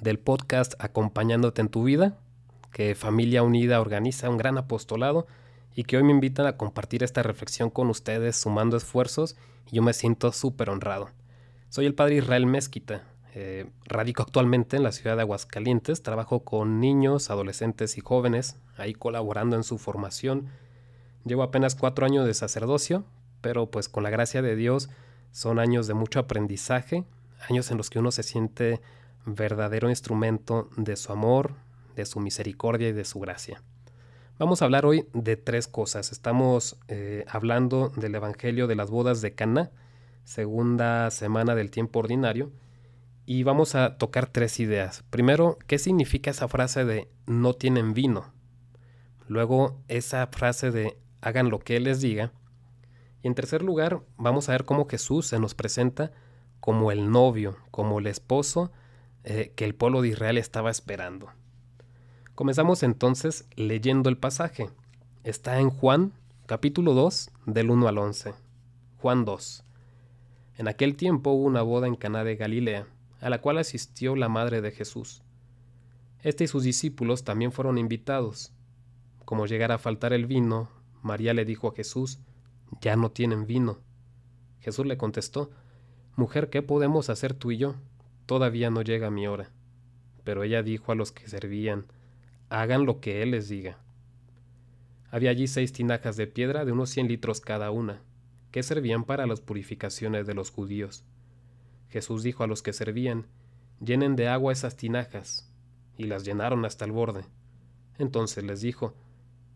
del podcast Acompañándote en tu vida, que Familia Unida organiza un gran apostolado y que hoy me invitan a compartir esta reflexión con ustedes sumando esfuerzos y yo me siento súper honrado. Soy el padre Israel Mezquita, eh, radico actualmente en la ciudad de Aguascalientes, trabajo con niños, adolescentes y jóvenes, ahí colaborando en su formación. Llevo apenas cuatro años de sacerdocio, pero pues con la gracia de Dios son años de mucho aprendizaje, años en los que uno se siente verdadero instrumento de su amor, de su misericordia y de su gracia. Vamos a hablar hoy de tres cosas. Estamos eh, hablando del Evangelio de las bodas de Cana, segunda semana del tiempo ordinario, y vamos a tocar tres ideas. Primero, ¿qué significa esa frase de no tienen vino? Luego, esa frase de hagan lo que Él les diga. Y en tercer lugar, vamos a ver cómo Jesús se nos presenta como el novio, como el esposo eh, que el pueblo de Israel estaba esperando. Comenzamos entonces leyendo el pasaje. Está en Juan capítulo 2 del 1 al 11. Juan 2. En aquel tiempo hubo una boda en Caná de Galilea, a la cual asistió la madre de Jesús. Este y sus discípulos también fueron invitados. Como llegara a faltar el vino, María le dijo a Jesús, Ya no tienen vino. Jesús le contestó, Mujer, ¿qué podemos hacer tú y yo? Todavía no llega mi hora. Pero ella dijo a los que servían, hagan lo que él les diga. Había allí seis tinajas de piedra de unos cien litros cada una, que servían para las purificaciones de los judíos. Jesús dijo a los que servían, llenen de agua esas tinajas, y las llenaron hasta el borde. Entonces les dijo,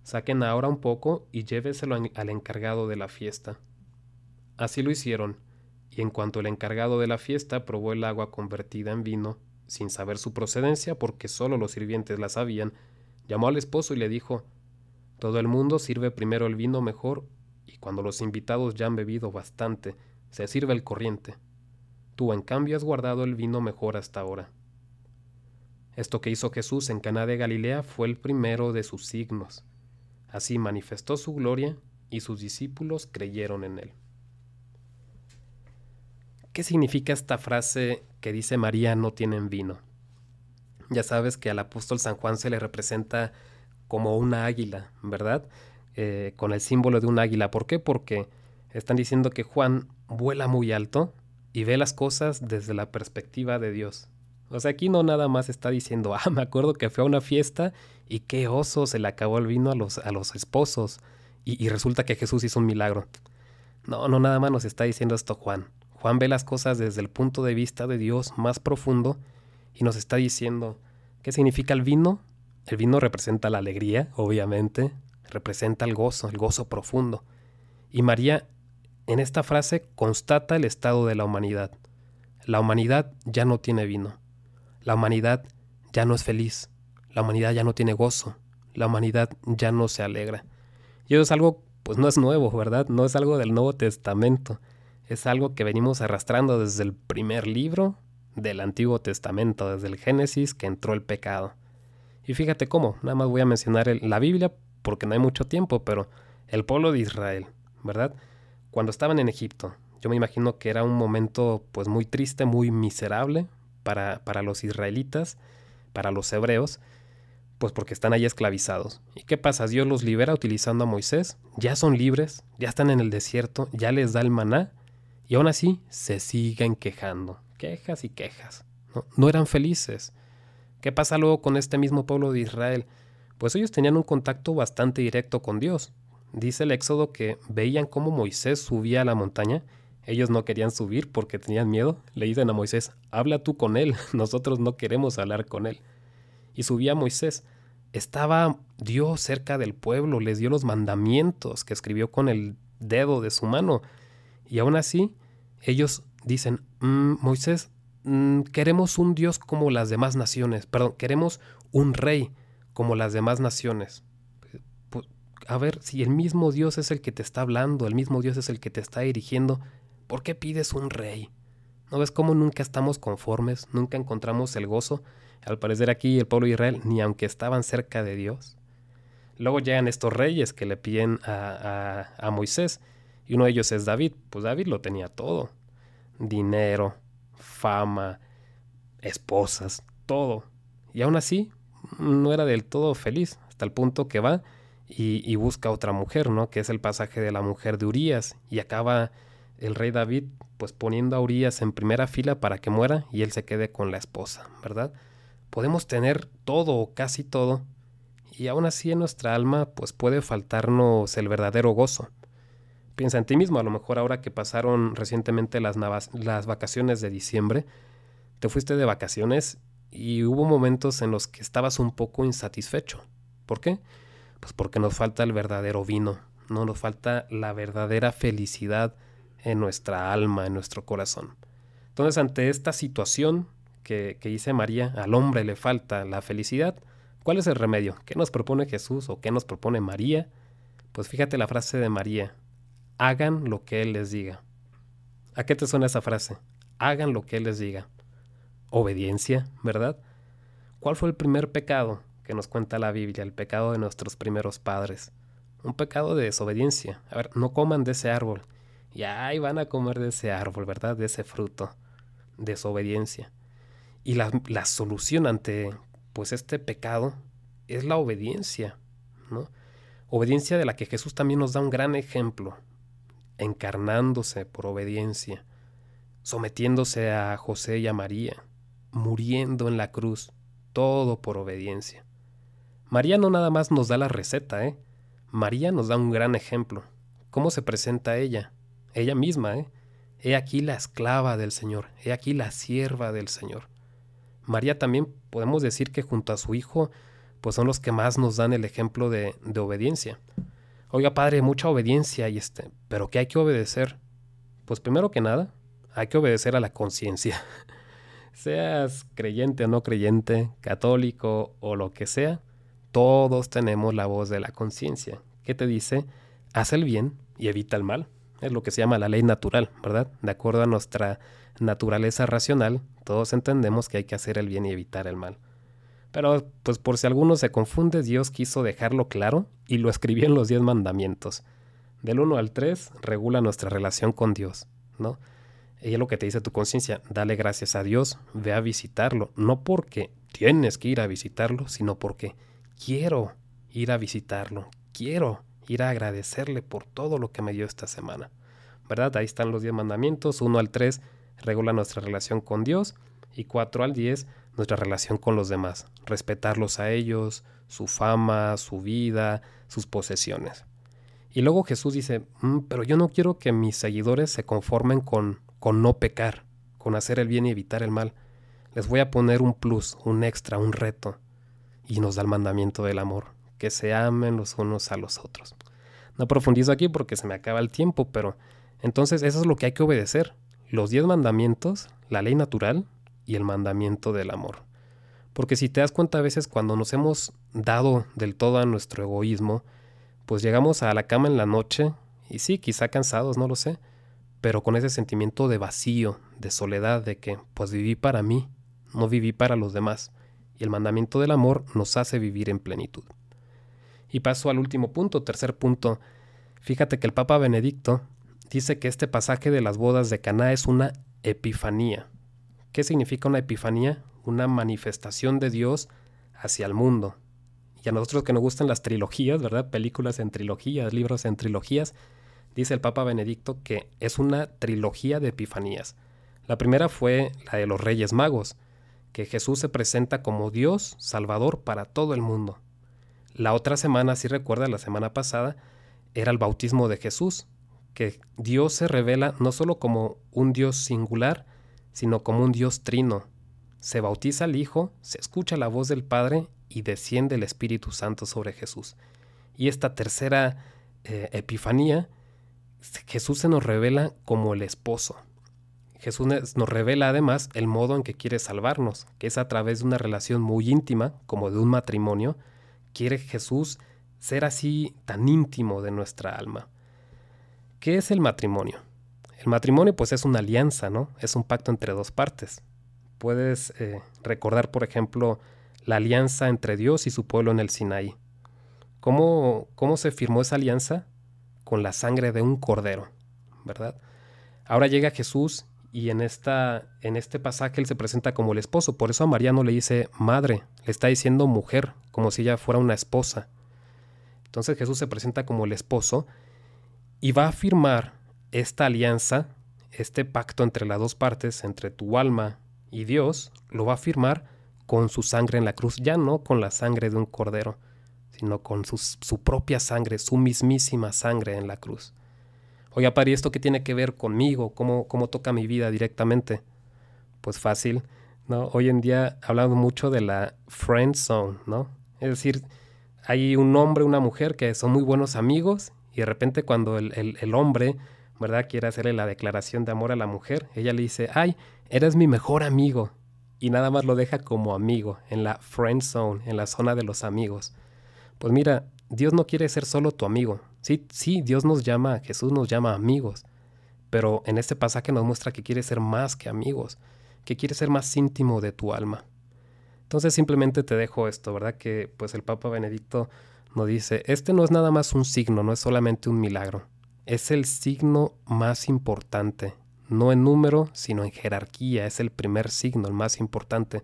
saquen ahora un poco y lléveselo al encargado de la fiesta. Así lo hicieron, y en cuanto el encargado de la fiesta probó el agua convertida en vino, sin saber su procedencia porque solo los sirvientes la sabían, llamó al esposo y le dijo, Todo el mundo sirve primero el vino mejor, y cuando los invitados ya han bebido bastante, se sirve el corriente. Tú, en cambio, has guardado el vino mejor hasta ahora. Esto que hizo Jesús en Caná de Galilea fue el primero de sus signos. Así manifestó su gloria y sus discípulos creyeron en él. ¿Qué significa esta frase que dice María no tienen vino? Ya sabes que al apóstol San Juan se le representa como una águila, ¿verdad? Eh, con el símbolo de un águila. ¿Por qué? Porque están diciendo que Juan vuela muy alto y ve las cosas desde la perspectiva de Dios. O sea, aquí no nada más está diciendo, ah, me acuerdo que fue a una fiesta y qué oso se le acabó el vino a los, a los esposos y, y resulta que Jesús hizo un milagro. No, no nada más nos está diciendo esto Juan. Juan ve las cosas desde el punto de vista de Dios más profundo y nos está diciendo, ¿qué significa el vino? El vino representa la alegría, obviamente, representa el gozo, el gozo profundo. Y María en esta frase constata el estado de la humanidad. La humanidad ya no tiene vino. La humanidad ya no es feliz. La humanidad ya no tiene gozo. La humanidad ya no se alegra. Y eso es algo, pues no es nuevo, ¿verdad? No es algo del Nuevo Testamento es algo que venimos arrastrando desde el primer libro del Antiguo Testamento, desde el Génesis que entró el pecado. Y fíjate cómo, nada más voy a mencionar la Biblia porque no hay mucho tiempo, pero el pueblo de Israel, ¿verdad? Cuando estaban en Egipto, yo me imagino que era un momento pues muy triste, muy miserable para, para los israelitas, para los hebreos, pues porque están ahí esclavizados. ¿Y qué pasa? Dios los libera utilizando a Moisés, ya son libres, ya están en el desierto, ya les da el maná, y aún así se siguen quejando, quejas y quejas. ¿no? eran felices. ¿Qué pasa luego con este mismo pueblo de Israel? Pues ellos tenían un contacto bastante directo con Dios. Dice el Éxodo que veían cómo Moisés subía a la montaña. Ellos no querían subir porque tenían miedo. Le dicen a Moisés, habla tú con él, nosotros no queremos hablar con él. Y subía Moisés. Estaba Dios cerca del pueblo, les dio los mandamientos que escribió con el dedo de su mano. Y aún así, ellos dicen, mm, Moisés, mm, queremos un Dios como las demás naciones, perdón, queremos un rey como las demás naciones. Pues, a ver, si el mismo Dios es el que te está hablando, el mismo Dios es el que te está dirigiendo, ¿por qué pides un rey? ¿No ves cómo nunca estamos conformes, nunca encontramos el gozo? Al parecer aquí el pueblo de Israel, ni aunque estaban cerca de Dios. Luego llegan estos reyes que le piden a, a, a Moisés, y uno de ellos es David. Pues David lo tenía todo. Dinero, fama, esposas, todo. Y aún así no era del todo feliz, hasta el punto que va y, busca otra mujer, ¿no? Que es el pasaje de la mujer de Urias. Y acaba el rey David pues poniendo a Urias en primera fila para que muera y él se quede con la esposa, ¿verdad? Podemos tener todo o casi todo y aún así en nuestra alma pues puede faltarnos el verdadero gozo. Piensa en ti mismo, a lo mejor ahora que pasaron recientemente las, las vacaciones de diciembre, te fuiste de vacaciones y hubo momentos en los que estabas un poco insatisfecho. ¿Por qué? Pues porque nos falta el verdadero vino, no nos falta la verdadera felicidad en nuestra alma, en nuestro corazón. Entonces, ante esta situación que, que dice María, al hombre le falta la felicidad, ¿cuál es el remedio? ¿Qué nos propone Jesús o qué nos propone María? Pues fíjate la frase de María, hagan lo que Él les diga. ¿A qué te suena esa frase? Hagan lo que Él les diga. Obediencia, ¿verdad? ¿Cuál fue el primer pecado que nos cuenta la Biblia? El pecado de nuestros primeros padres. Un pecado de desobediencia. A ver, no coman de ese árbol. Y ahí van a comer de ese árbol, ¿verdad? De ese fruto. Desobediencia. Y la, la solución ante pues este pecado es la obediencia, ¿no? Obediencia de la que Jesús también nos da un gran ejemplo, encarnándose por obediencia, sometiéndose a José y a María, muriendo en la cruz, todo por obediencia. María no nada más nos da la receta, ¿eh? María nos da un gran ejemplo. ¿Cómo se presenta ella? Ella misma, ¿eh? He aquí la esclava del Señor, he aquí la sierva del Señor. María también podemos decir que junto a su hijo, pues son los que más nos dan el ejemplo de, de obediencia. Oiga, padre, mucha obediencia y este, pero ¿qué hay que obedecer? Pues primero que nada, hay que obedecer a la conciencia. Seas creyente o no creyente, católico o lo que sea, todos tenemos la voz de la conciencia, que te dice, haz el bien y evita el mal. Es lo que se llama la ley natural, ¿verdad? De acuerdo a nuestra naturaleza racional, todos entendemos que hay que hacer el bien y evitar el mal. Pero, pues por si alguno se confunde, Dios quiso dejarlo claro y lo escribió en los diez mandamientos. Del 1 al 3 regula nuestra relación con Dios, ¿no? Y es lo que te dice tu conciencia, dale gracias a Dios, ve a visitarlo, no porque tienes que ir a visitarlo, sino porque quiero ir a visitarlo, quiero ir a agradecerle por todo lo que me dio esta semana. ¿Verdad? Ahí están los diez mandamientos, 1 al 3 regula nuestra relación con Dios y 4 al 10 nuestra relación con los demás, respetarlos a ellos, su fama, su vida, sus posesiones. Y luego Jesús dice, mm, pero yo no quiero que mis seguidores se conformen con, con no pecar, con hacer el bien y evitar el mal. Les voy a poner un plus, un extra, un reto. Y nos da el mandamiento del amor, que se amen los unos a los otros. No profundizo aquí porque se me acaba el tiempo, pero entonces eso es lo que hay que obedecer. Los diez mandamientos, la ley natural, y el mandamiento del amor. Porque si te das cuenta a veces cuando nos hemos dado del todo a nuestro egoísmo, pues llegamos a la cama en la noche, y sí, quizá cansados, no lo sé, pero con ese sentimiento de vacío, de soledad, de que pues viví para mí, no viví para los demás, y el mandamiento del amor nos hace vivir en plenitud. Y paso al último punto, tercer punto. Fíjate que el Papa Benedicto dice que este pasaje de las bodas de Caná es una epifanía. ¿Qué significa una epifanía? Una manifestación de Dios hacia el mundo. Y a nosotros que nos gustan las trilogías, ¿verdad? Películas en trilogías, libros en trilogías, dice el Papa Benedicto que es una trilogía de epifanías. La primera fue la de los Reyes Magos, que Jesús se presenta como Dios Salvador para todo el mundo. La otra semana, si recuerda, la semana pasada, era el bautismo de Jesús, que Dios se revela no solo como un Dios singular, sino como un Dios trino. Se bautiza al Hijo, se escucha la voz del Padre y desciende el Espíritu Santo sobre Jesús. Y esta tercera eh, epifanía, Jesús se nos revela como el esposo. Jesús nos revela además el modo en que quiere salvarnos, que es a través de una relación muy íntima, como de un matrimonio. Quiere Jesús ser así tan íntimo de nuestra alma. ¿Qué es el matrimonio? El matrimonio pues es una alianza, ¿no? Es un pacto entre dos partes. Puedes eh, recordar, por ejemplo, la alianza entre Dios y su pueblo en el Sinaí. ¿Cómo, ¿Cómo se firmó esa alianza? Con la sangre de un cordero, ¿verdad? Ahora llega Jesús y en, esta, en este pasaje él se presenta como el esposo. Por eso a María no le dice madre, le está diciendo mujer, como si ella fuera una esposa. Entonces Jesús se presenta como el esposo y va a firmar esta alianza, este pacto entre las dos partes, entre tu alma y Dios, lo va a firmar con su sangre en la cruz, ya no con la sangre de un cordero, sino con su, propia sangre, su mismísima sangre en la cruz. Oiga, Pari, ¿esto qué tiene que ver conmigo? ¿Cómo, ¿Cómo toca mi vida directamente? Pues fácil, ¿no? Hoy en día hablamos mucho de la friend zone, ¿no? Es decir, hay un hombre, una mujer que son muy buenos amigos y de repente cuando el, el, hombre, ¿verdad? Quiere hacerle la declaración de amor a la mujer, ella le dice, ay, eres mi mejor amigo. Y nada más lo deja como amigo, en la friend zone, en la zona de los amigos. Pues mira, Dios no quiere ser solo tu amigo, Sí, sí, Dios nos llama, Jesús nos llama amigos, pero en este pasaje nos muestra que quiere ser más que amigos, que quiere ser más íntimo de tu alma. Entonces simplemente te dejo esto, ¿verdad? Que pues el Papa Benedicto nos dice, este no es nada más un signo, no es solamente un milagro, es el signo más importante, no en número, sino en jerarquía, es el primer signo, el más importante,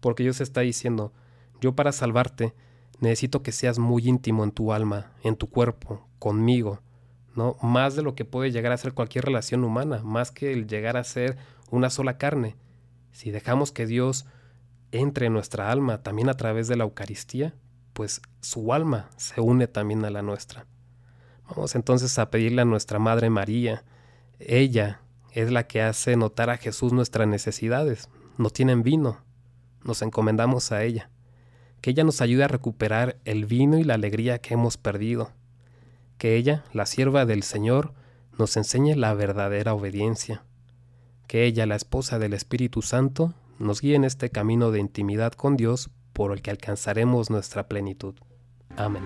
porque Dios está diciendo, yo para salvarte necesito que seas muy íntimo en tu alma, en tu cuerpo, conmigo, ¿no? Más de lo que puede llegar a ser cualquier relación humana, más que el llegar a ser una sola carne. Si dejamos que Dios entre en nuestra alma también a través de la Eucaristía, pues su alma se une también a la nuestra. Vamos entonces a pedirle a nuestra Madre María. Ella es la que hace notar a Jesús nuestras necesidades. No tienen vino. Nos encomendamos a ella. Que ella nos ayude a recuperar el vino y la alegría que hemos perdido que ella, la sierva del Señor, nos enseñe la verdadera obediencia, que ella, la esposa del Espíritu Santo, nos guíe en este camino de intimidad con Dios por el que alcanzaremos nuestra plenitud. Amén.